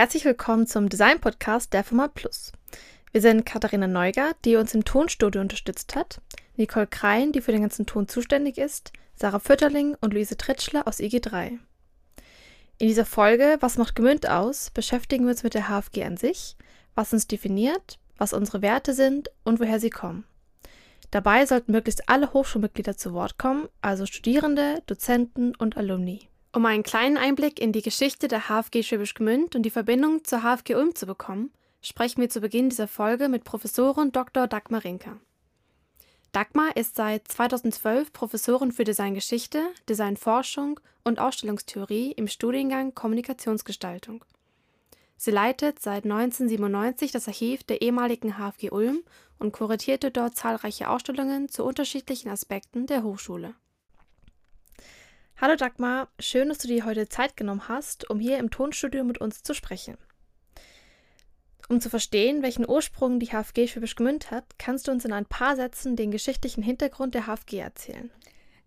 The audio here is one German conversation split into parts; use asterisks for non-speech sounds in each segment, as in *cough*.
Herzlich willkommen zum Design-Podcast der Firma Plus. Wir sind Katharina Neuger, die uns im Tonstudio unterstützt hat, Nicole Krein, die für den ganzen Ton zuständig ist, Sarah Fütterling und Luise Tritschler aus IG3. In dieser Folge Was macht Gemünd aus? beschäftigen wir uns mit der HFG an sich, was uns definiert, was unsere Werte sind und woher sie kommen. Dabei sollten möglichst alle Hochschulmitglieder zu Wort kommen, also Studierende, Dozenten und Alumni. Um einen kleinen Einblick in die Geschichte der HFG Schwäbisch Gmünd und die Verbindung zur HFG Ulm zu bekommen, sprechen wir zu Beginn dieser Folge mit Professorin Dr. Dagmar Rinker. Dagmar ist seit 2012 Professorin für Designgeschichte, Designforschung und Ausstellungstheorie im Studiengang Kommunikationsgestaltung. Sie leitet seit 1997 das Archiv der ehemaligen HFG Ulm und kuratierte dort zahlreiche Ausstellungen zu unterschiedlichen Aspekten der Hochschule. Hallo Dagmar, schön, dass du dir heute Zeit genommen hast, um hier im Tonstudio mit uns zu sprechen. Um zu verstehen, welchen Ursprung die HFG Schwäbisch Gmünd hat, kannst du uns in ein paar Sätzen den geschichtlichen Hintergrund der HFG erzählen.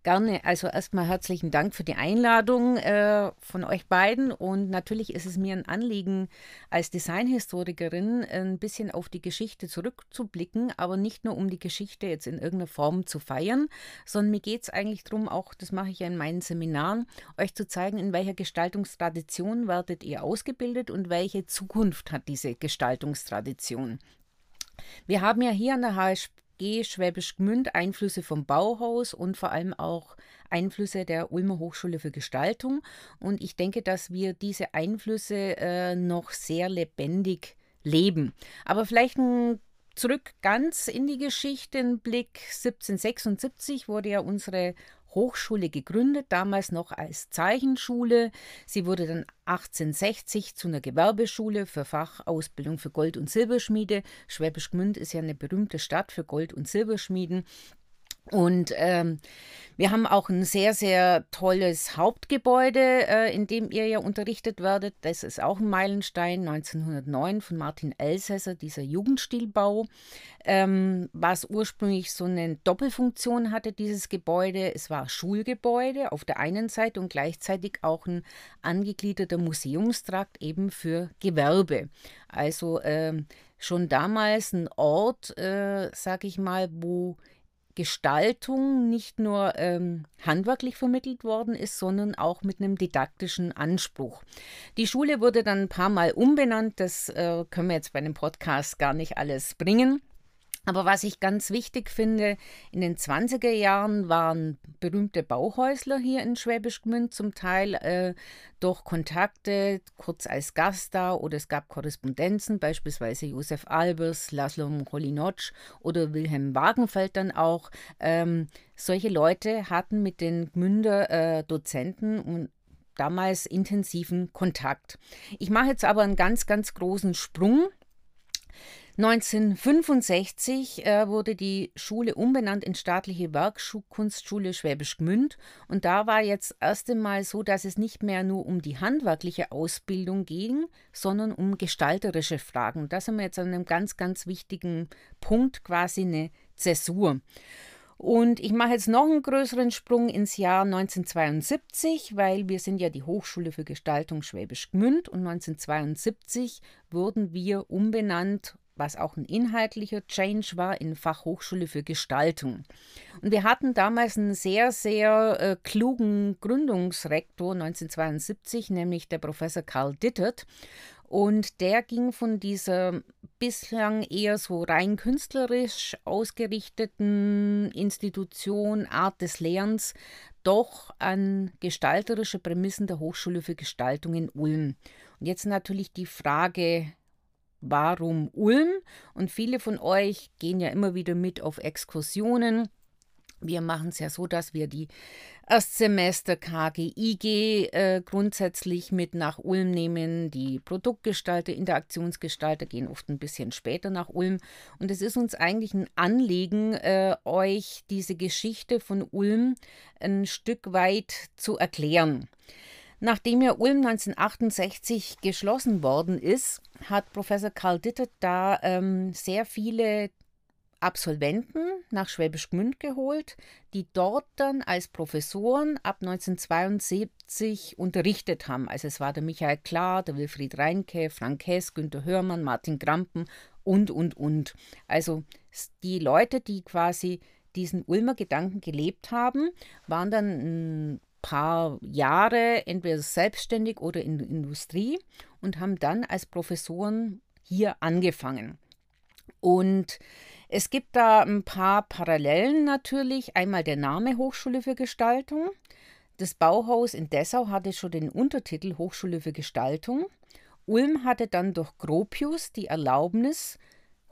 Gerne. Also erstmal herzlichen Dank für die Einladung äh, von euch beiden. Und natürlich ist es mir ein Anliegen, als Designhistorikerin ein bisschen auf die Geschichte zurückzublicken, aber nicht nur um die Geschichte jetzt in irgendeiner Form zu feiern, sondern mir geht es eigentlich darum, auch, das mache ich ja in meinen Seminaren, euch zu zeigen, in welcher Gestaltungstradition werdet ihr ausgebildet und welche Zukunft hat diese Gestaltungstradition. Wir haben ja hier an der HSP G Schwäbisch Gmünd Einflüsse vom Bauhaus und vor allem auch Einflüsse der Ulmer Hochschule für Gestaltung. Und ich denke, dass wir diese Einflüsse äh, noch sehr lebendig leben. Aber vielleicht ein zurück ganz in die Geschichte, ein Blick 1776 wurde ja unsere Hochschule gegründet, damals noch als Zeichenschule. Sie wurde dann 1860 zu einer Gewerbeschule für Fachausbildung für Gold- und Silberschmiede. Schwäbisch Gmünd ist ja eine berühmte Stadt für Gold- und Silberschmieden. Und ähm, wir haben auch ein sehr, sehr tolles Hauptgebäude, äh, in dem ihr ja unterrichtet werdet. Das ist auch ein Meilenstein, 1909 von Martin Elsässer, dieser Jugendstilbau, ähm, was ursprünglich so eine Doppelfunktion hatte, dieses Gebäude. Es war Schulgebäude auf der einen Seite und gleichzeitig auch ein angegliederter Museumstrakt eben für Gewerbe. Also ähm, schon damals ein Ort, äh, sag ich mal, wo Gestaltung nicht nur ähm, handwerklich vermittelt worden ist, sondern auch mit einem didaktischen Anspruch. Die Schule wurde dann ein paar Mal umbenannt, das äh, können wir jetzt bei einem Podcast gar nicht alles bringen. Aber was ich ganz wichtig finde, in den 20er Jahren waren berühmte Bauhäusler hier in Schwäbisch Gmünd zum Teil äh, durch Kontakte kurz als Gast da oder es gab Korrespondenzen, beispielsweise Josef Albers, Laszlo Cholinotsch oder Wilhelm Wagenfeld dann auch. Ähm, solche Leute hatten mit den Gmünder äh, Dozenten und damals intensiven Kontakt. Ich mache jetzt aber einen ganz, ganz großen Sprung 1965 äh, wurde die Schule umbenannt in staatliche Werkkunstschule Schwäbisch Gmünd und da war jetzt das erste Mal so, dass es nicht mehr nur um die handwerkliche Ausbildung ging, sondern um gestalterische Fragen. Da sind wir jetzt an einem ganz, ganz wichtigen Punkt, quasi eine Zäsur. Und ich mache jetzt noch einen größeren Sprung ins Jahr 1972, weil wir sind ja die Hochschule für Gestaltung Schwäbisch Gmünd und 1972 wurden wir umbenannt was auch ein inhaltlicher Change war, in Fachhochschule für Gestaltung. Und wir hatten damals einen sehr, sehr äh, klugen Gründungsrektor 1972, nämlich der Professor Karl Dittert. Und der ging von dieser bislang eher so rein künstlerisch ausgerichteten Institution, Art des Lehrens, doch an gestalterische Prämissen der Hochschule für Gestaltung in Ulm. Und jetzt natürlich die Frage, Warum Ulm? Und viele von euch gehen ja immer wieder mit auf Exkursionen. Wir machen es ja so, dass wir die Erstsemester KGIG äh, grundsätzlich mit nach Ulm nehmen. Die Produktgestalter, Interaktionsgestalter gehen oft ein bisschen später nach Ulm. Und es ist uns eigentlich ein Anliegen, äh, euch diese Geschichte von Ulm ein Stück weit zu erklären. Nachdem ja Ulm 1968 geschlossen worden ist, hat Professor Karl Dittert da ähm, sehr viele Absolventen nach Schwäbisch Gmünd geholt, die dort dann als Professoren ab 1972 unterrichtet haben. Also es war der Michael Klar, der Wilfried Reinke, Frank Hess, Günter Hörmann, Martin Krampen und, und, und. Also die Leute, die quasi diesen Ulmer Gedanken gelebt haben, waren dann ein paar Jahre entweder selbstständig oder in der Industrie und haben dann als Professoren hier angefangen. Und es gibt da ein paar Parallelen natürlich. Einmal der Name Hochschule für Gestaltung. Das Bauhaus in Dessau hatte schon den Untertitel Hochschule für Gestaltung. Ulm hatte dann durch Gropius die Erlaubnis,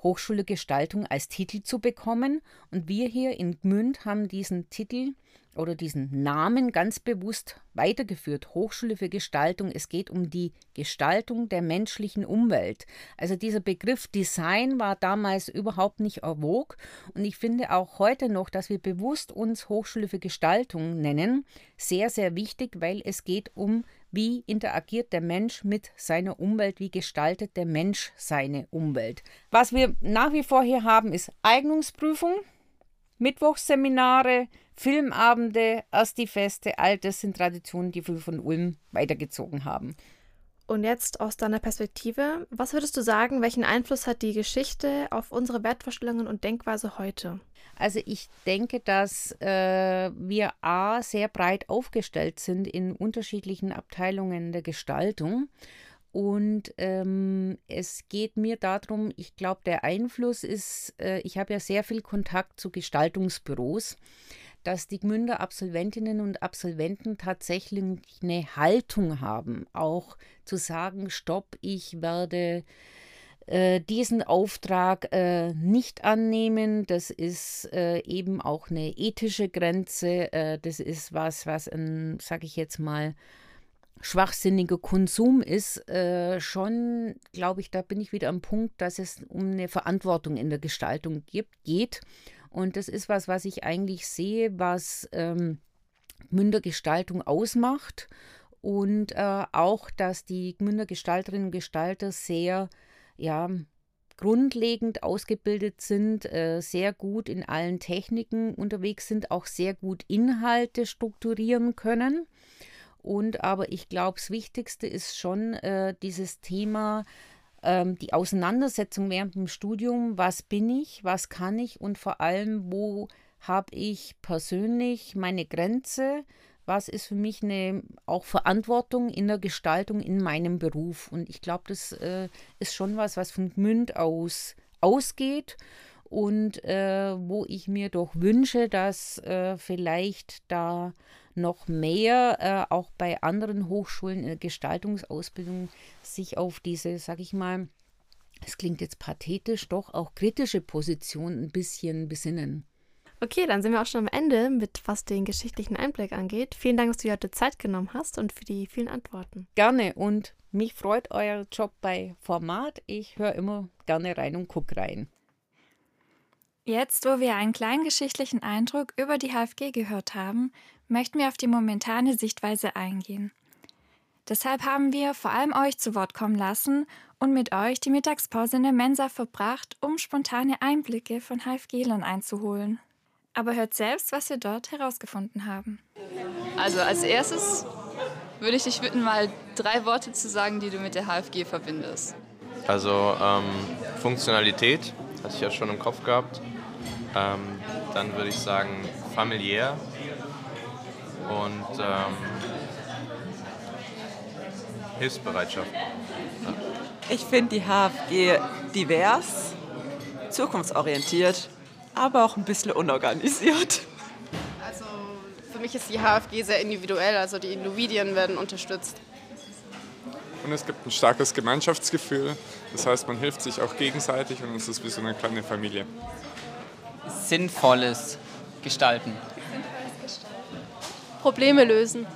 Hochschule Gestaltung als Titel zu bekommen. Und wir hier in Gmünd haben diesen Titel oder diesen Namen ganz bewusst weitergeführt. Hochschule für Gestaltung. Es geht um die Gestaltung der menschlichen Umwelt. Also dieser Begriff Design war damals überhaupt nicht erwog. Und ich finde auch heute noch, dass wir bewusst uns Hochschule für Gestaltung nennen, sehr, sehr wichtig, weil es geht um wie interagiert der Mensch mit seiner Umwelt? Wie gestaltet der Mensch seine Umwelt? Was wir nach wie vor hier haben, ist Eignungsprüfung, Mittwochsseminare, Filmabende, Asti-Feste. All das sind Traditionen, die wir von Ulm weitergezogen haben. Und jetzt aus deiner Perspektive, was würdest du sagen, welchen Einfluss hat die Geschichte auf unsere Wertvorstellungen und Denkweise heute? Also ich denke, dass äh, wir A sehr breit aufgestellt sind in unterschiedlichen Abteilungen der Gestaltung. Und ähm, es geht mir darum, ich glaube, der Einfluss ist, äh, ich habe ja sehr viel Kontakt zu Gestaltungsbüros, dass die Gmünder Absolventinnen und Absolventen tatsächlich eine Haltung haben, auch zu sagen, stopp, ich werde äh, diesen Auftrag äh, nicht annehmen. Das ist äh, eben auch eine ethische Grenze. Äh, das ist was, was sage ich jetzt mal, schwachsinniger Konsum ist, äh, schon, glaube ich, da bin ich wieder am Punkt, dass es um eine Verantwortung in der Gestaltung gibt, geht. Und das ist was, was ich eigentlich sehe, was ähm, Mündergestaltung ausmacht. Und äh, auch, dass die Mündergestalterinnen und Gestalter sehr ja, grundlegend ausgebildet sind, äh, sehr gut in allen Techniken unterwegs sind, auch sehr gut Inhalte strukturieren können. Und aber ich glaube, das Wichtigste ist schon äh, dieses Thema, ähm, die Auseinandersetzung während dem Studium, was bin ich, was kann ich? Und vor allem, wo habe ich persönlich meine Grenze, was ist für mich eine auch Verantwortung in der Gestaltung in meinem Beruf. Und ich glaube, das äh, ist schon was, was von Gmünd aus ausgeht. Und äh, wo ich mir doch wünsche, dass äh, vielleicht da noch mehr äh, auch bei anderen Hochschulen in der Gestaltungsausbildung sich auf diese, sag ich mal, es klingt jetzt pathetisch, doch auch kritische Position ein bisschen besinnen. Okay, dann sind wir auch schon am Ende mit was den geschichtlichen Einblick angeht. Vielen Dank, dass du dir heute Zeit genommen hast und für die vielen Antworten. Gerne und mich freut euer Job bei Format. Ich höre immer gerne rein und gucke rein. Jetzt, wo wir einen kleinen geschichtlichen Eindruck über die HFG gehört haben, möchten wir auf die momentane Sichtweise eingehen. Deshalb haben wir vor allem euch zu Wort kommen lassen und mit euch die Mittagspause in der Mensa verbracht, um spontane Einblicke von HFG-Lern einzuholen. Aber hört selbst, was wir dort herausgefunden haben. Also als erstes würde ich dich bitten, mal drei Worte zu sagen, die du mit der HFG verbindest. Also ähm, Funktionalität, hatte ich ja schon im Kopf gehabt. Ähm, dann würde ich sagen familiär und ähm, Hilfsbereitschaft. Ja. Ich finde die HFG divers, zukunftsorientiert aber auch ein bisschen unorganisiert. Also für mich ist die HFG sehr individuell, also die Individuen werden unterstützt. Und es gibt ein starkes Gemeinschaftsgefühl, das heißt, man hilft sich auch gegenseitig und es ist wie so eine kleine Familie. Sinnvolles Gestalten. Probleme lösen.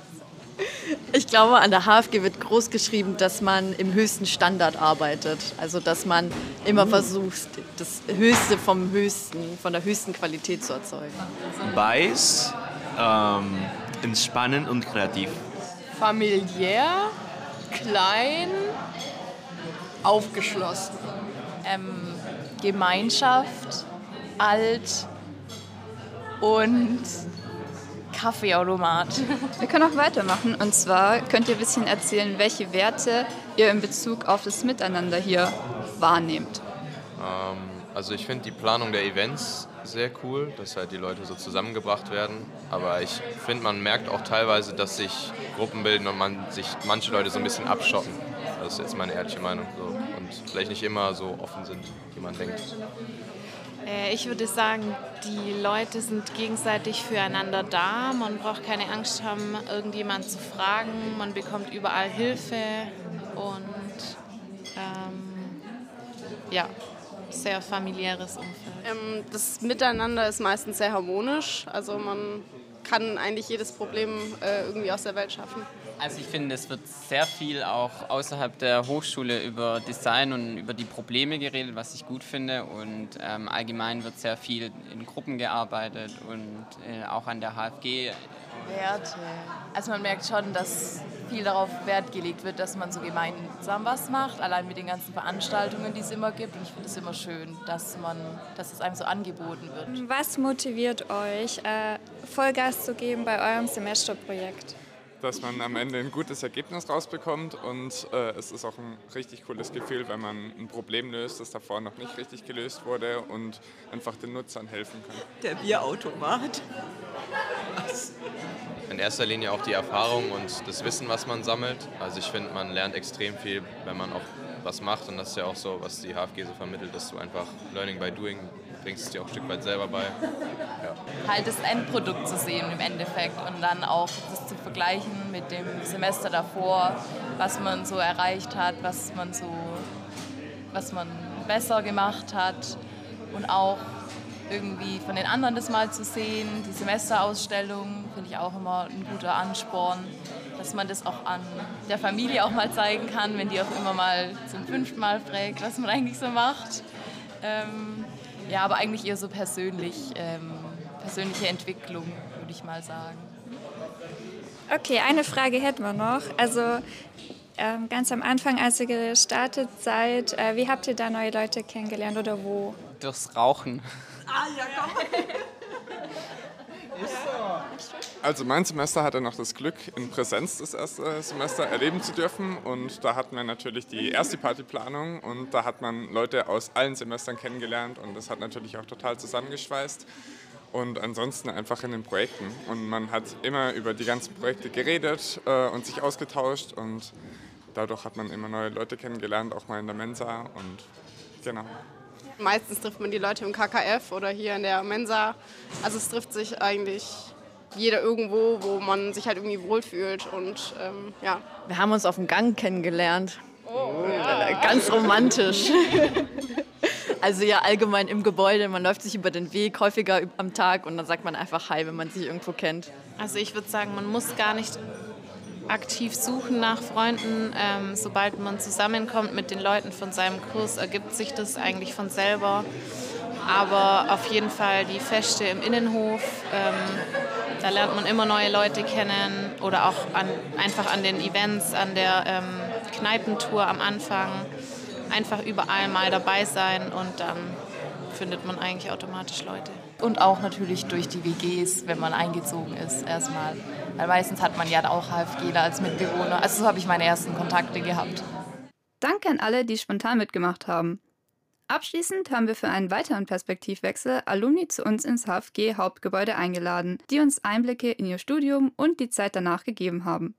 Ich glaube, an der HFG wird groß geschrieben, dass man im höchsten Standard arbeitet. Also, dass man immer versucht, das Höchste vom Höchsten, von der höchsten Qualität zu erzeugen. Weiß, ähm, entspannend und kreativ. Familiär, klein, aufgeschlossen. Ähm, Gemeinschaft, alt und Kaffeeautomat. Wir können auch weitermachen. Und zwar könnt ihr ein bisschen erzählen, welche Werte ihr in Bezug auf das Miteinander hier wahrnehmt. Ähm, also ich finde die Planung der Events sehr cool, dass halt die Leute so zusammengebracht werden. Aber ich finde, man merkt auch teilweise, dass sich Gruppen bilden und man sich manche Leute so ein bisschen abschotten. Das ist jetzt meine ehrliche Meinung. So. Und vielleicht nicht immer so offen sind, wie man denkt. Äh, ich würde sagen, die Leute sind gegenseitig füreinander da. Man braucht keine Angst haben, irgendjemand zu fragen. Man bekommt überall Hilfe und ähm, ja, sehr familiäres Umfeld. Ähm, das Miteinander ist meistens sehr harmonisch. Also man kann eigentlich jedes Problem äh, irgendwie aus der Welt schaffen. Also ich finde, es wird sehr viel auch außerhalb der Hochschule über Design und über die Probleme geredet, was ich gut finde. Und ähm, allgemein wird sehr viel in Gruppen gearbeitet und äh, auch an der HFG. Werte. Also man merkt schon, dass viel darauf Wert gelegt wird, dass man so gemeinsam was macht, allein mit den ganzen Veranstaltungen, die es immer gibt. Und ich finde es immer schön, dass, man, dass es einem so angeboten wird. Was motiviert euch, äh, Vollgas zu geben bei eurem Semesterprojekt? Dass man am Ende ein gutes Ergebnis rausbekommt und äh, es ist auch ein richtig cooles Gefühl, wenn man ein Problem löst, das davor noch nicht richtig gelöst wurde und einfach den Nutzern helfen kann. Der Bierautomat. In erster Linie auch die Erfahrung und das Wissen, was man sammelt. Also ich finde, man lernt extrem viel, wenn man auch was macht und das ist ja auch so, was die HFG so vermittelt, dass du einfach Learning by Doing bringst es dir auch ein Stück weit selber bei. Ja. Halt das Endprodukt zu sehen im Endeffekt und dann auch das zu vergleichen mit dem Semester davor, was man so erreicht hat, was man so, was man besser gemacht hat und auch irgendwie von den anderen das mal zu sehen. Die Semesterausstellung finde ich auch immer ein guter Ansporn, dass man das auch an der Familie auch mal zeigen kann, wenn die auch immer mal zum fünften Mal fragt, was man eigentlich so macht. Ähm, ja, aber eigentlich eher so persönlich, ähm, persönliche Entwicklung, würde ich mal sagen. Okay, eine Frage hätten wir noch. Also ähm, ganz am Anfang, als ihr gestartet seid, äh, wie habt ihr da neue Leute kennengelernt oder wo? Durchs Rauchen. Ah ja, komm. *laughs* Also mein Semester hatte noch das Glück, in Präsenz das erste Semester erleben zu dürfen. Und da hatten wir natürlich die erste Partyplanung und da hat man Leute aus allen Semestern kennengelernt und das hat natürlich auch total zusammengeschweißt. Und ansonsten einfach in den Projekten. Und man hat immer über die ganzen Projekte geredet äh, und sich ausgetauscht und dadurch hat man immer neue Leute kennengelernt, auch mal in der Mensa und genau. Meistens trifft man die Leute im KKF oder hier in der Mensa. Also es trifft sich eigentlich jeder irgendwo, wo man sich halt irgendwie wohlfühlt. Und ähm, ja. Wir haben uns auf dem Gang kennengelernt. Oh, ja. Ganz romantisch. *laughs* Also ja, allgemein im Gebäude, man läuft sich über den Weg häufiger am Tag und dann sagt man einfach Hi, wenn man sich irgendwo kennt. Also ich würde sagen, man muss gar nicht aktiv suchen nach Freunden. Ähm, sobald man zusammenkommt mit den Leuten von seinem Kurs, ergibt sich das eigentlich von selber. Aber auf jeden Fall die Feste im Innenhof, ähm, da lernt man immer neue Leute kennen oder auch an, einfach an den Events, an der ähm, Kneipentour am Anfang. Einfach überall mal dabei sein und dann findet man eigentlich automatisch Leute. Und auch natürlich durch die WGs, wenn man eingezogen ist, erstmal. Weil meistens hat man ja auch HFGler als Mitbewohner. Also so habe ich meine ersten Kontakte gehabt. Danke an alle, die spontan mitgemacht haben. Abschließend haben wir für einen weiteren Perspektivwechsel Alumni zu uns ins HFG-Hauptgebäude eingeladen, die uns Einblicke in ihr Studium und die Zeit danach gegeben haben.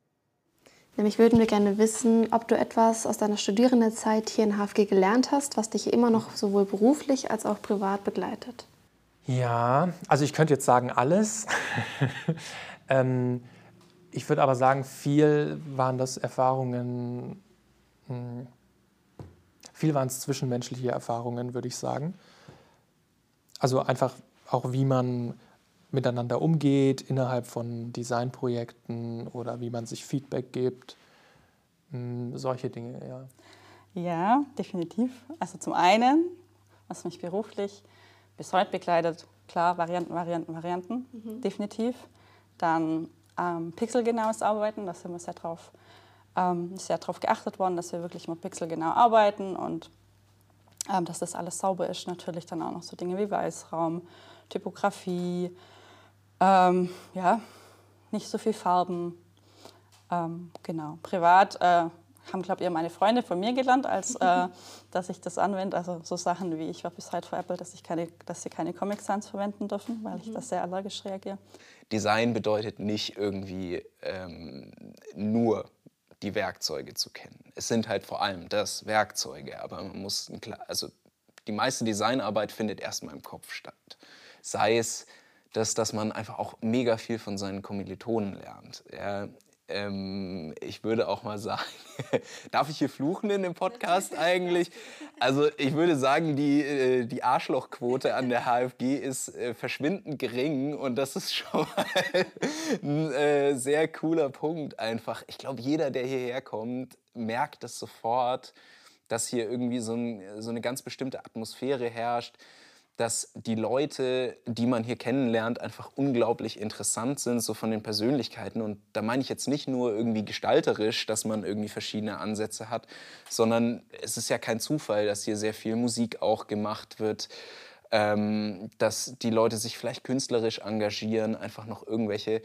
Nämlich würden wir gerne wissen, ob du etwas aus deiner Studierendenzeit hier in HFG gelernt hast, was dich immer noch sowohl beruflich als auch privat begleitet. Ja, also ich könnte jetzt sagen alles. *laughs* ähm, ich würde aber sagen, viel waren das Erfahrungen, mh, hm, viel waren es zwischenmenschliche Erfahrungen, würde ich sagen. Also einfach auch, wie man miteinander umgeht innerhalb von Designprojekten oder wie man sich Feedback gibt. Hm, solche Dinge, ja. Ja, definitiv. Also zum einen, was mich beruflich bis heute begleitet, klar, Varianten, Varianten, Varianten, mhm. definitiv. Dann ähm, pixelgenaues Arbeiten, da sind wir sehr drauf ähm, sehr darauf geachtet worden, dass wir wirklich mal pixelgenau arbeiten und ähm, dass das alles sauber ist. Natürlich dann auch noch so Dinge wie Weißraum, Typografie, ähm, ja, nicht so viel Farben. Ähm, genau. Privat äh, haben, glaube ich, meine Freunde von mir gelernt, als äh, *laughs* dass ich das anwende. Also so Sachen wie, ich war bis heute vor Apple, dass, ich keine, dass sie keine Comic Sans verwenden dürfen, weil ich mhm. das sehr allergisch reagiere. Design bedeutet nicht irgendwie ähm, nur die Werkzeuge zu kennen. Es sind halt vor allem das Werkzeuge, aber man muss, also die meiste Designarbeit findet erstmal im Kopf statt. Sei es, dass, dass man einfach auch mega viel von seinen Kommilitonen lernt. Ja, ähm, ich würde auch mal sagen, *laughs* darf ich hier fluchen in dem Podcast eigentlich? Also ich würde sagen, die, äh, die Arschlochquote an der HFG ist äh, verschwindend gering und das ist schon mal *laughs* ein äh, sehr cooler Punkt einfach. Ich glaube, jeder, der hierher kommt, merkt das sofort, dass hier irgendwie so, ein, so eine ganz bestimmte Atmosphäre herrscht dass die Leute, die man hier kennenlernt, einfach unglaublich interessant sind, so von den Persönlichkeiten. Und da meine ich jetzt nicht nur irgendwie gestalterisch, dass man irgendwie verschiedene Ansätze hat, sondern es ist ja kein Zufall, dass hier sehr viel Musik auch gemacht wird, ähm, dass die Leute sich vielleicht künstlerisch engagieren, einfach noch irgendwelche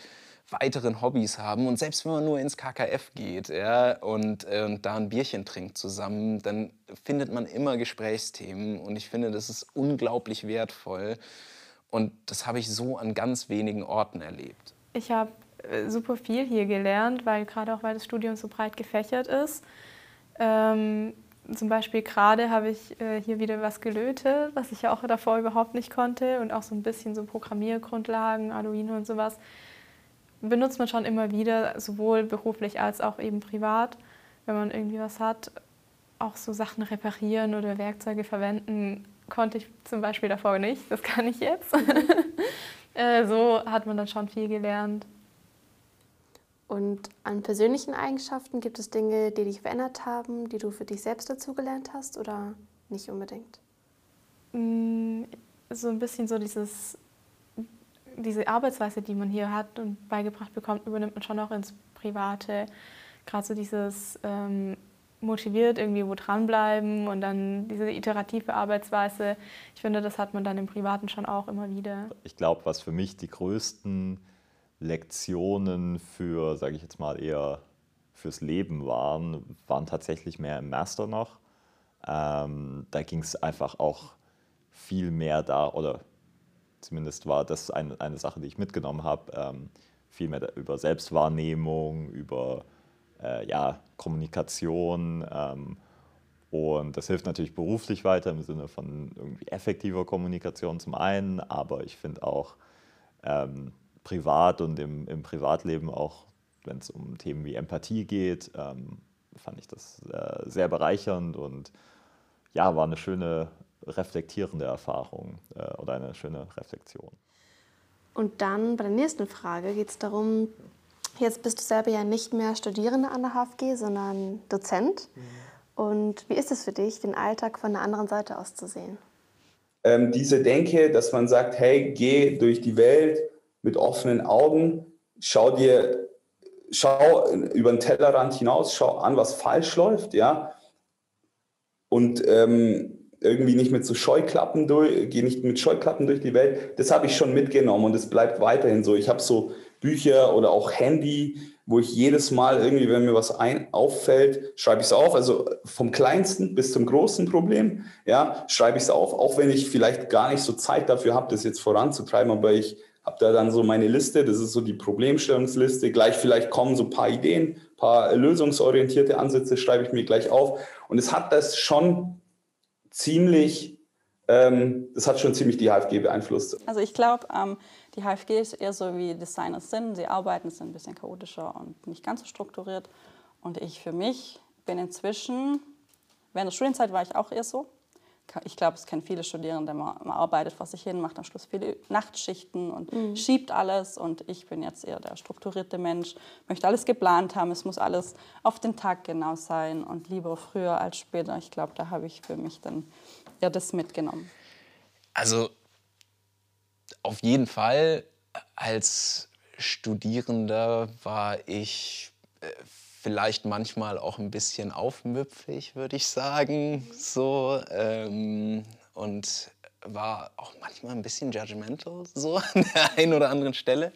weiteren Hobbys haben. Und selbst wenn man nur ins KKF geht ja, und, äh, und da ein Bierchen trinkt zusammen, dann findet man immer Gesprächsthemen. Und ich finde, das ist unglaublich wertvoll. Und das habe ich so an ganz wenigen Orten erlebt. Ich habe äh, super viel hier gelernt, weil gerade auch weil das Studium so breit gefächert ist. Ähm, zum Beispiel gerade habe ich äh, hier wieder was gelötet, was ich ja auch davor überhaupt nicht konnte und auch so ein bisschen so Programmiergrundlagen, Arduino und sowas benutzt man schon immer wieder, sowohl beruflich als auch eben privat, wenn man irgendwie was hat. Auch so Sachen reparieren oder Werkzeuge verwenden konnte ich zum Beispiel davor nicht. Das kann ich jetzt. *laughs* Äh, so hat man dann schon viel gelernt. Und an persönlichen Eigenschaften gibt es Dinge, die dich verändert haben, die du für dich selbst dazugelernt hast oder nicht unbedingt? Mm, so ein bisschen so dieses diese Arbeitsweise, die man hier hat und beigebracht bekommt, übernimmt man schon auch ins Private. Gerade so dieses ähm, motiviert irgendwie wo dranbleiben und dann diese iterative Arbeitsweise. Ich finde, das hat man dann im Privaten schon auch immer wieder. Ich glaube, was für mich die größten Lektionen für, sage ich jetzt mal, eher fürs Leben waren, waren tatsächlich mehr im Master noch. Ähm, da ging es einfach auch viel mehr da, oder Zumindest war das ein, eine Sache, die ich mitgenommen habe. Ähm, viel mehr über Selbstwahrnehmung, über äh, ja, Kommunikation. Ähm, und das hilft natürlich beruflich weiter im Sinne von irgendwie effektiver Kommunikation zum einen, aber ich finde auch ähm, privat und im, im Privatleben auch, wenn es um Themen wie Empathie geht, ähm, fand ich das äh, sehr bereichernd und ja, war eine schöne reflektierende Erfahrung äh, oder eine schöne Reflexion. Und dann bei der nächsten Frage geht es darum, jetzt bist du selber ja nicht mehr Studierende an der HFG, sondern Dozent. Mhm. Und wie ist es für dich, den Alltag von der anderen Seite aus zu sehen? Ähm, diese Denke, dass man sagt, hey, geh durch die Welt mit offenen Augen, schau dir, schau über den Tellerrand hinaus, schau an, was falsch läuft, ja. Und ähm, irgendwie nicht mit so Scheuklappen durch, gehe nicht mit Scheuklappen durch die Welt. Das habe ich schon mitgenommen und es bleibt weiterhin so. Ich habe so Bücher oder auch Handy, wo ich jedes Mal irgendwie, wenn mir was ein, auffällt, schreibe ich es auf. Also vom kleinsten bis zum großen Problem, ja, schreibe ich es auf, auch wenn ich vielleicht gar nicht so Zeit dafür habe, das jetzt voranzutreiben, aber ich habe da dann so meine Liste, das ist so die Problemstellungsliste. Gleich vielleicht kommen so ein paar Ideen, ein paar lösungsorientierte Ansätze, schreibe ich mir gleich auf. Und es hat das schon ziemlich, ähm, das hat schon ziemlich die HFG beeinflusst. Also ich glaube, ähm, die HFG ist eher so wie Designers sind. Sie arbeiten, sind ein bisschen chaotischer und nicht ganz so strukturiert. Und ich für mich bin inzwischen, während der Studienzeit war ich auch eher so. Ich glaube, es kennen viele Studierende, man, man, arbeitet vor sich hin, macht am Schluss viele Nachtschichten und mhm. schiebt alles. Und ich bin jetzt eher der strukturierte Mensch, möchte alles geplant haben, es muss alles auf den Tag genau sein und lieber früher als später. Ich glaube, da habe ich für mich dann eher das mitgenommen. Also auf jeden Fall als Studierender war ich vielleicht manchmal auch ein bisschen aufmüpfig, würde ich sagen. So, ähm, und war auch manchmal ein bisschen judgmental, so *laughs* an der einen oder anderen Stelle.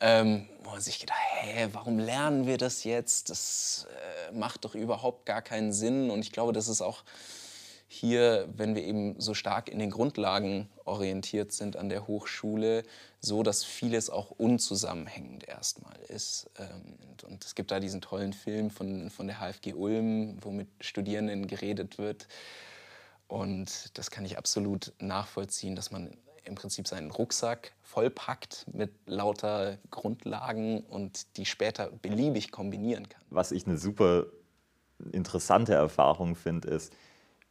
Ähm, wo man sich gedacht, hä, warum lernen wir das jetzt? Das äh, macht doch überhaupt gar keinen Sinn. Und ich glaube, das ist auch hier, wenn wir eben so stark in den Grundlagen orientiert sind an der Hochschule, so dass vieles auch unzusammenhängend erstmal ist. Ähm, und es gibt da diesen tollen Film von, von der HFG Ulm, wo mit Studierenden geredet wird. Und das kann ich absolut nachvollziehen, dass man im Prinzip seinen Rucksack vollpackt mit lauter Grundlagen und die später beliebig kombinieren kann. Was ich eine super interessante Erfahrung finde, ist,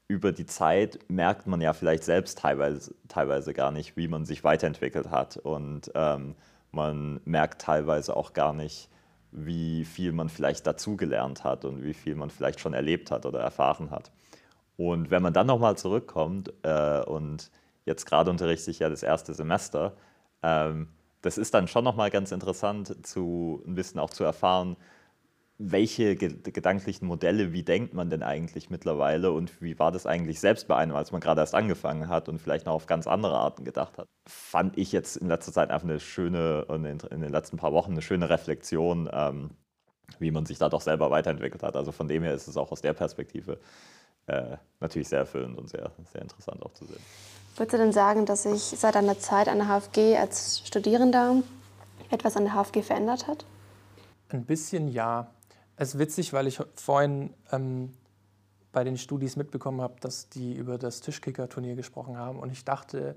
über die Zeit merkt man ja vielleicht selbst teilweise, teilweise gar nicht, wie man sich weiterentwickelt hat. Und ähm, man merkt teilweise auch gar nicht, wie viel man vielleicht dazugelernt hat und wie viel man vielleicht schon erlebt hat oder erfahren hat. Und wenn man dann nochmal zurückkommt äh, und jetzt gerade unterrichte ich ja das erste Semester, ähm, das ist dann schon nochmal ganz interessant, zu, ein bisschen auch zu erfahren, welche ge gedanklichen Modelle, wie denkt man denn eigentlich mittlerweile und wie war das eigentlich selbst bei einem, als man gerade erst angefangen hat und vielleicht noch auf ganz andere Arten gedacht hat. Fand ich jetzt in letzter Zeit einfach eine schöne, in den, in den letzten paar Wochen eine schöne Reflexion, ähm, wie man sich da doch selber weiterentwickelt hat. Also von dem her ist es auch aus der Perspektive äh, natürlich sehr erfüllend und sehr, sehr interessant auch zu sehen. Würdest du denn sagen, dass sich seit deiner Zeit an der HFG als Studierender etwas an der HFG verändert hat? Ein bisschen ja. Es ist witzig, weil ich vorhin ähm, bei den Studis mitbekommen habe, dass die über das Tischkicker-Turnier gesprochen haben. Und ich dachte,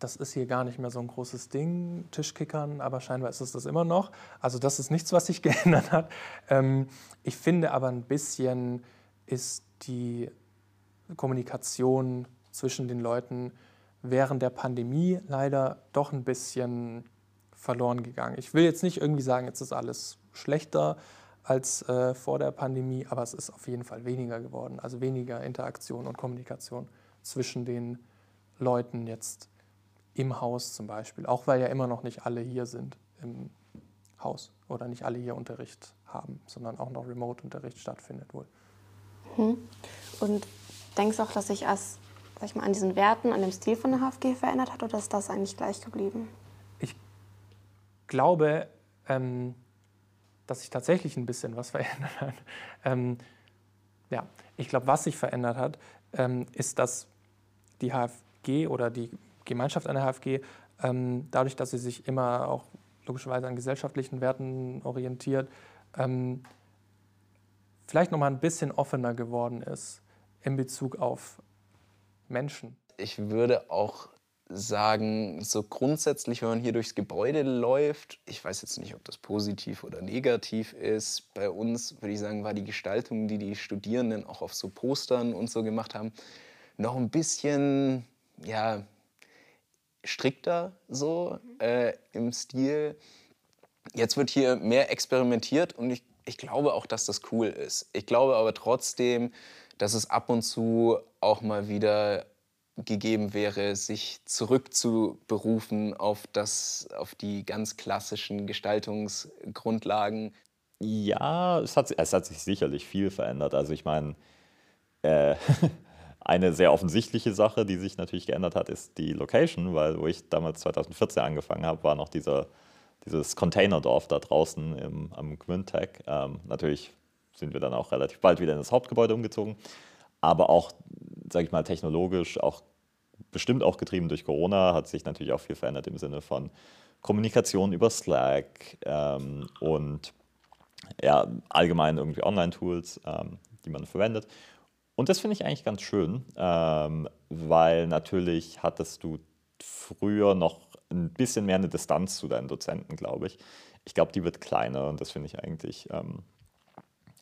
das ist hier gar nicht mehr so ein großes Ding, Tischkickern, aber scheinbar ist es das immer noch. Also das ist nichts, was sich *laughs* geändert hat. Ähm, ich finde aber ein bisschen ist die Kommunikation zwischen den Leuten während der Pandemie leider doch ein bisschen verloren gegangen. Ich will jetzt nicht irgendwie sagen, jetzt ist alles schlechter, als äh, vor der Pandemie, aber es ist auf jeden Fall weniger geworden. Also weniger Interaktion und Kommunikation zwischen den Leuten jetzt im Haus zum Beispiel. Auch weil ja immer noch nicht alle hier sind im Haus oder nicht alle hier Unterricht haben, sondern auch noch Remote-Unterricht stattfindet wohl. Hm. Und denkst du auch, dass sich erst sag ich mal, an diesen Werten, an dem Stil von der HFG verändert hat oder ist das eigentlich gleich geblieben? Ich glaube, ähm, dass sich tatsächlich ein bisschen was *laughs* verändert hat. Ähm, ja, ich glaube, was sich verändert hat, ähm, ist, dass die HFG oder die Gemeinschaft an der HFG, ähm, dadurch, dass sie sich immer auch logischerweise an gesellschaftlichen Werten orientiert, ähm, vielleicht noch mal ein bisschen offener geworden ist in Bezug auf Menschen. Ich würde auch sagen, so grundsätzlich, wenn man hier durchs Gebäude läuft, ich weiß jetzt nicht, ob das positiv oder negativ ist. Bei uns würde ich sagen, war die Gestaltung, die die Studierenden auch auf so Postern und so gemacht haben, noch ein bisschen, ja, strikter so äh, im Stil. Jetzt wird hier mehr experimentiert und ich, ich glaube auch, dass das cool ist. Ich glaube aber trotzdem, dass es ab und zu auch mal wieder gegeben wäre, sich zurückzuberufen auf, das, auf die ganz klassischen Gestaltungsgrundlagen? Ja, es hat, es hat sich sicherlich viel verändert. Also ich meine, äh, *laughs* eine sehr offensichtliche Sache, die sich natürlich geändert hat, ist die Location, weil wo ich damals 2014 angefangen habe, war noch dieser, dieses Containerdorf da draußen im, am Gmüntec. Ähm, natürlich sind wir dann auch relativ bald wieder in das Hauptgebäude umgezogen aber auch, sage ich mal, technologisch, auch bestimmt auch getrieben durch Corona, hat sich natürlich auch viel verändert im Sinne von Kommunikation über Slack ähm, und ja, allgemein irgendwie Online-Tools, ähm, die man verwendet. Und das finde ich eigentlich ganz schön, ähm, weil natürlich hattest du früher noch ein bisschen mehr eine Distanz zu deinen Dozenten, glaube ich. Ich glaube, die wird kleiner und das finde ich eigentlich ähm,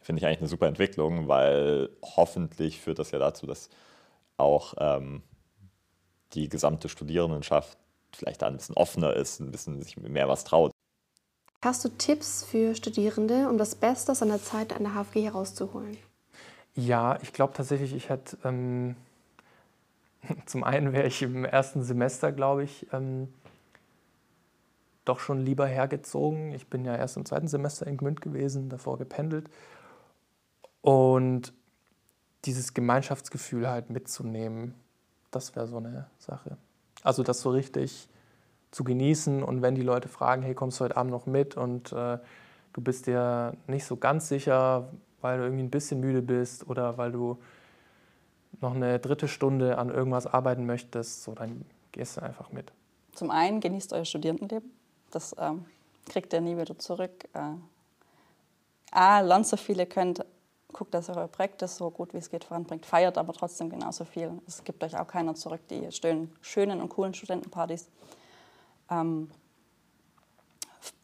finde ich eigentlich eine super Entwicklung, weil hoffentlich führt das ja dazu, dass auch ähm, die gesamte Studierendenschaft vielleicht da ein bisschen offener ist, ein bisschen sich mehr was traut. Hast du Tipps für Studierende, um das Beste aus einer Zeit an der HFG herauszuholen? Ja, ich glaube tatsächlich, ich hätte ähm, *laughs* zum einen wäre ich im ersten Semester, glaube ich, ähm, doch schon lieber hergezogen. Ich bin ja erst im zweiten Semester in Gmünd gewesen, davor gependelt. Und dieses Gemeinschaftsgefühl halt mitzunehmen, das wäre so eine Sache. Also das so richtig zu genießen und wenn die Leute fragen, hey, kommst du heute Abend noch mit und äh, du bist dir nicht so ganz sicher, weil du irgendwie ein bisschen müde bist oder weil du noch eine dritte Stunde an irgendwas arbeiten möchtest, so dann gehst du einfach mit. Zum einen genießt euer Studierendenleben. Das ähm, kriegt ihr nie wieder zurück. Äh, A, lernt so viel könnt, guckt, dass ihr eure Projekte so gut wie es geht voranbringt, feiert aber trotzdem genauso viel. Es gibt euch auch keiner zurück, die schönen und coolen Studentenpartys. Ähm,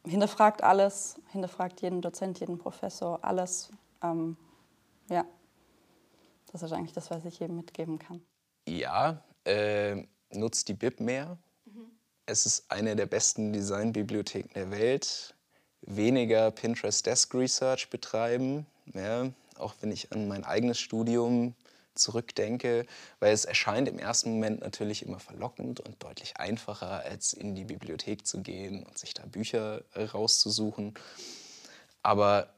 hinterfragt alles, hinterfragt jeden Dozent, jeden Professor, alles. Ähm, ja, das ist eigentlich das, was ich jedem mitgeben kann. Ja, äh, nutzt die Bib mehr. Mhm. Es ist eine der besten Designbibliotheken der Welt. Weniger Pinterest Desk Research betreiben. Ja, auch wenn ich an mein eigenes Studium zurückdenke, weil es erscheint im ersten Moment natürlich immer verlockend und deutlich einfacher, als in die Bibliothek zu gehen und sich da Bücher rauszusuchen. Aber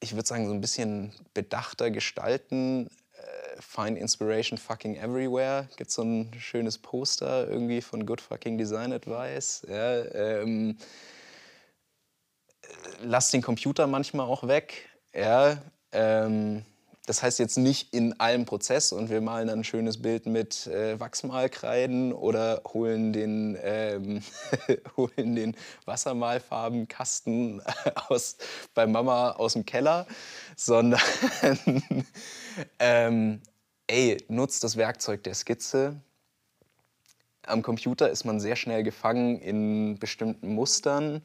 ich würde sagen, so ein bisschen bedachter gestalten. Äh, find Inspiration fucking everywhere. Gibt so ein schönes Poster irgendwie von Good Fucking Design Advice. Ja, ähm, äh, lass den Computer manchmal auch weg. Ja, ähm, das heißt jetzt nicht in allem Prozess und wir malen dann ein schönes Bild mit äh, Wachsmalkreiden oder holen den, ähm, *laughs* holen den Wassermalfarbenkasten *laughs* aus, bei Mama aus dem Keller, sondern *laughs* ähm, ey, nutzt das Werkzeug der Skizze. Am Computer ist man sehr schnell gefangen in bestimmten Mustern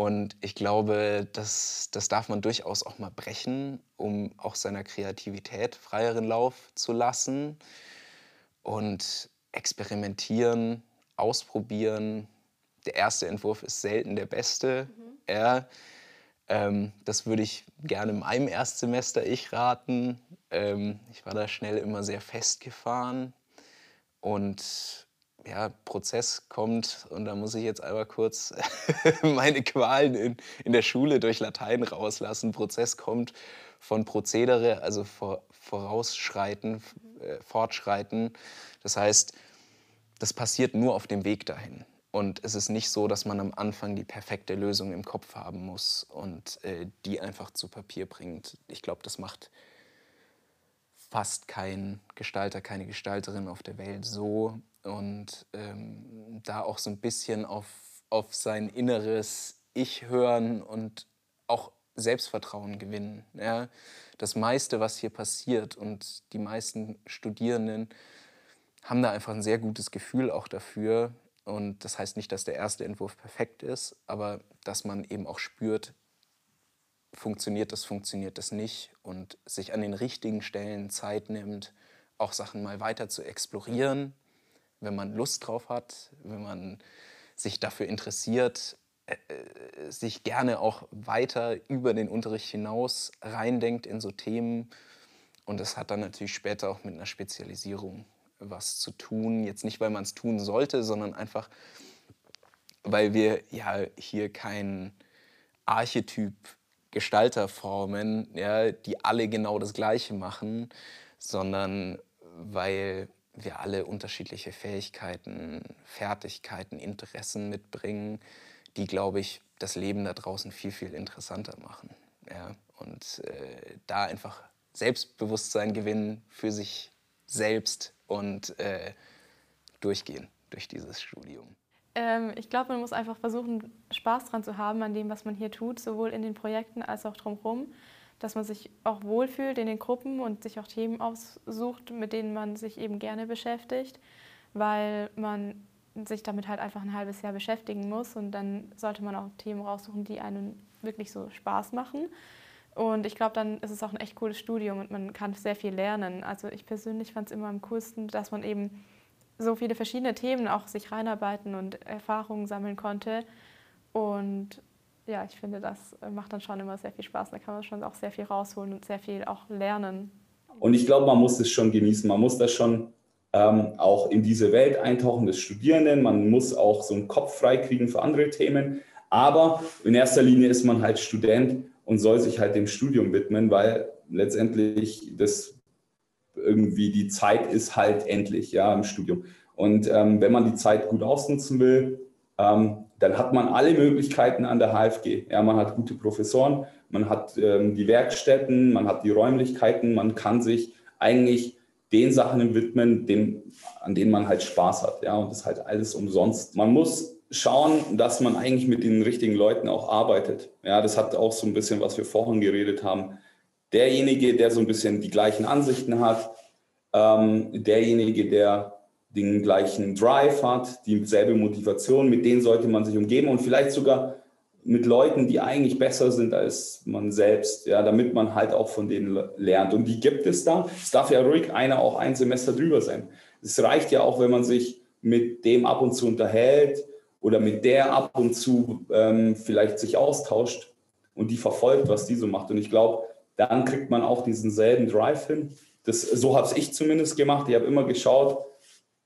und ich glaube, das, das darf man durchaus auch mal brechen, um auch seiner Kreativität freieren Lauf zu lassen. Und experimentieren, ausprobieren. Der erste Entwurf ist selten der beste. Mhm. Ja, ähm, das würde ich gerne meinem Erstsemester ich raten. Ähm, ich war da schnell immer sehr festgefahren und ja, Prozess kommt und da muss ich jetzt einmal kurz *laughs* meine Qualen in, in der Schule durch Latein rauslassen. Prozess kommt von Prozedere, also vor, vorausschreiten, äh, fortschreiten. Das heißt, das passiert nur auf dem Weg dahin. Und es ist nicht so, dass man am Anfang die perfekte Lösung im Kopf haben muss und äh, die einfach zu Papier bringt. Ich glaube, das macht fast kein Gestalter, keine Gestalterin auf der Welt so und ähm, da auch so ein bisschen auf, auf sein inneres Ich hören und auch Selbstvertrauen gewinnen. Ja? Das meiste, was hier passiert und die meisten Studierenden haben da einfach ein sehr gutes Gefühl auch dafür. Und das heißt nicht, dass der erste Entwurf perfekt ist, aber dass man eben auch spürt, funktioniert das, funktioniert das nicht und sich an den richtigen Stellen Zeit nimmt, auch Sachen mal weiter zu explorieren wenn man Lust drauf hat, wenn man sich dafür interessiert, äh, äh, sich gerne auch weiter über den Unterricht hinaus reindenkt in so Themen. Und das hat dann natürlich später auch mit einer Spezialisierung was zu tun. Jetzt nicht, weil man es tun sollte, sondern einfach, weil wir ja hier kein Archetyp Gestalter formen, ja, die alle genau das Gleiche machen, sondern weil wir alle unterschiedliche Fähigkeiten, Fertigkeiten, Interessen mitbringen, die, glaube ich, das Leben da draußen viel, viel interessanter machen. Ja? Und äh, da einfach Selbstbewusstsein gewinnen für sich selbst und äh, durchgehen durch dieses Studium. Ähm, ich glaube, man muss einfach versuchen, Spaß dran zu haben an dem, was man hier tut, sowohl in den Projekten als auch drumherum dass man sich auch wohlfühlt in den Gruppen und sich auch Themen aussucht, mit denen man sich eben gerne beschäftigt, weil man sich damit halt einfach ein halbes Jahr beschäftigen muss und dann sollte man auch Themen raussuchen, die einem wirklich so Spaß machen. Und ich glaube, dann ist es auch ein echt cooles Studium und man kann sehr viel lernen. Also ich persönlich fand es immer am coolsten, dass man eben so viele verschiedene Themen auch sich reinarbeiten und Erfahrungen sammeln konnte. Und ja, ich finde, das äh, macht dann schon immer sehr viel Spaß. Da kann man schon auch sehr viel rausholen und sehr viel auch lernen. Und ich glaube, man muss es schon genießen. Man muss das schon ähm, auch in diese Welt eintauchen des Studierenden. Man muss auch so einen Kopf freikriegen für andere Themen. Aber in erster Linie ist man halt Student und soll sich halt dem Studium widmen, weil letztendlich das irgendwie die Zeit ist halt endlich ja im Studium. Und ähm, wenn man die Zeit gut ausnutzen will, ähm, dann hat man alle Möglichkeiten an der HFG. Ja, man hat gute Professoren, man hat ähm, die Werkstätten, man hat die Räumlichkeiten, man kann sich eigentlich den Sachen widmen, dem, an denen man halt Spaß hat. Ja, und das ist halt alles umsonst. Man muss schauen, dass man eigentlich mit den richtigen Leuten auch arbeitet. Ja, das hat auch so ein bisschen, was wir vorhin geredet haben. Derjenige, der so ein bisschen die gleichen Ansichten hat, ähm, derjenige, der den gleichen Drive hat, dieselbe Motivation, mit denen sollte man sich umgeben und vielleicht sogar mit Leuten, die eigentlich besser sind als man selbst, ja, damit man halt auch von denen lernt. Und die gibt es da. Es darf ja ruhig einer auch ein Semester drüber sein. Es reicht ja auch, wenn man sich mit dem ab und zu unterhält oder mit der ab und zu ähm, vielleicht sich austauscht und die verfolgt, was die so macht. Und ich glaube, dann kriegt man auch diesen selben Drive hin. Das, so habe ich zumindest gemacht. Ich habe immer geschaut,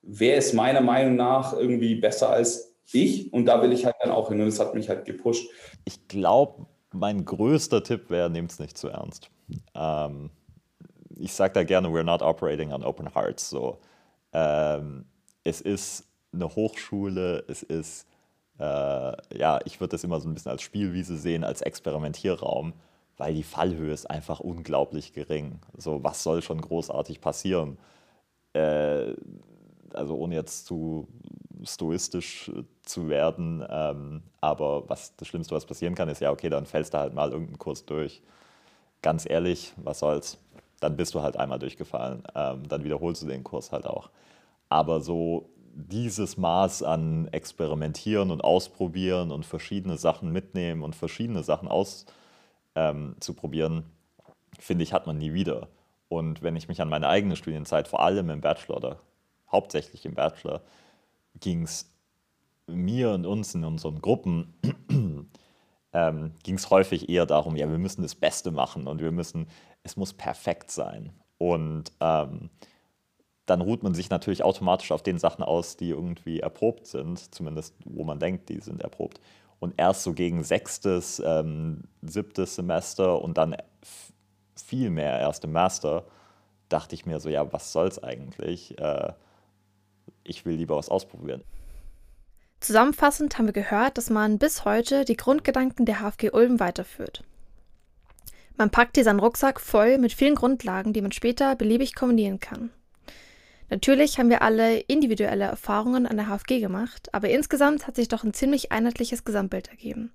wer ist meiner Meinung nach irgendwie besser als ich und da will ich halt dann auch hin und das hat mich halt gepusht. Ich glaube, mein größter Tipp wäre, nehmt es nicht zu ernst. Ähm, ich sage da gerne, we're not operating on open hearts. So, ähm, es ist eine Hochschule, es ist, äh, ja, ich würde das immer so ein bisschen als Spielwiese sehen, als Experimentierraum, weil die Fallhöhe ist einfach unglaublich gering. So, was soll schon großartig passieren? Äh, also ohne jetzt zu stoistisch äh, zu werden. Ähm, aber was das Schlimmste, was passieren kann, ist ja, okay, dann fällst du halt mal irgendeinen Kurs durch. Ganz ehrlich, was soll's? Dann bist du halt einmal durchgefallen. Ähm, dann wiederholst du den Kurs halt auch. Aber so dieses Maß an Experimentieren und Ausprobieren und verschiedene Sachen mitnehmen und verschiedene Sachen auszuprobieren, ähm, finde ich, hat man nie wieder. Und wenn ich mich an meine eigene Studienzeit, vor allem im Bachelor oder hauptsächlich im Bachelor, ging es mir und uns in unseren Gruppen *clears throat* ähm, ging es häufig eher darum, ja, wir müssen das Beste machen und wir müssen, es muss perfekt sein. Und ähm, dann ruht man sich natürlich automatisch auf den Sachen aus, die irgendwie erprobt sind, zumindest wo man denkt, die sind erprobt. Und erst so gegen sechstes, ähm, siebtes Semester und dann viel mehr erst im Master, dachte ich mir so, ja, was soll's eigentlich? Äh, ich will lieber was ausprobieren. Zusammenfassend haben wir gehört, dass man bis heute die Grundgedanken der HFG Ulm weiterführt. Man packt hier seinen Rucksack voll mit vielen Grundlagen, die man später beliebig kombinieren kann. Natürlich haben wir alle individuelle Erfahrungen an der HFG gemacht, aber insgesamt hat sich doch ein ziemlich einheitliches Gesamtbild ergeben.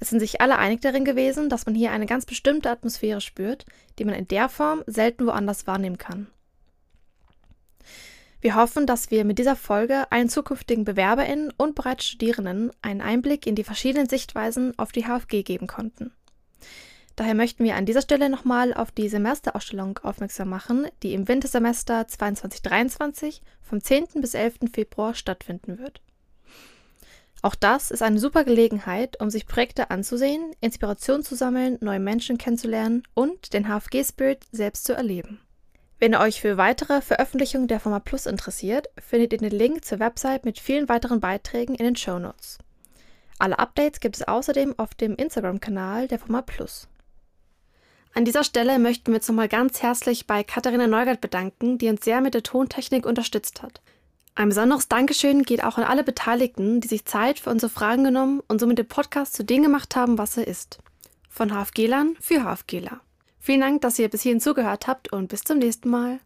Es sind sich alle einig darin gewesen, dass man hier eine ganz bestimmte Atmosphäre spürt, die man in der Form selten woanders wahrnehmen kann. Wir hoffen, dass wir mit dieser Folge allen zukünftigen BewerberInnen und bereits Studierenden einen Einblick in die verschiedenen Sichtweisen auf die HFG geben konnten. Daher möchten wir an dieser Stelle nochmal auf die Semesterausstellung aufmerksam machen, die im Wintersemester 2022-2023 vom 10. bis 11. Februar stattfinden wird. Auch das ist eine super Gelegenheit, um sich Projekte anzusehen, Inspiration zu sammeln, neue Menschen kennenzulernen und den HFG-Spirit selbst zu erleben. Wenn ihr euch für weitere Veröffentlichungen der Format Plus interessiert, findet ihr den Link zur Website mit vielen weiteren Beiträgen in den Show Notes. Alle Updates gibt es außerdem auf dem Instagram-Kanal der Format Plus. An dieser Stelle möchten wir uns nochmal ganz herzlich bei Katharina Neugart bedanken, die uns sehr mit der Tontechnik unterstützt hat. Ein besonderes Dankeschön geht auch an alle Beteiligten, die sich Zeit für unsere Fragen genommen und somit den Podcast zu dem gemacht haben, was er ist. Von HFGlern für HFGler. Vielen Dank, dass ihr bis hierhin zugehört habt und bis zum nächsten Mal.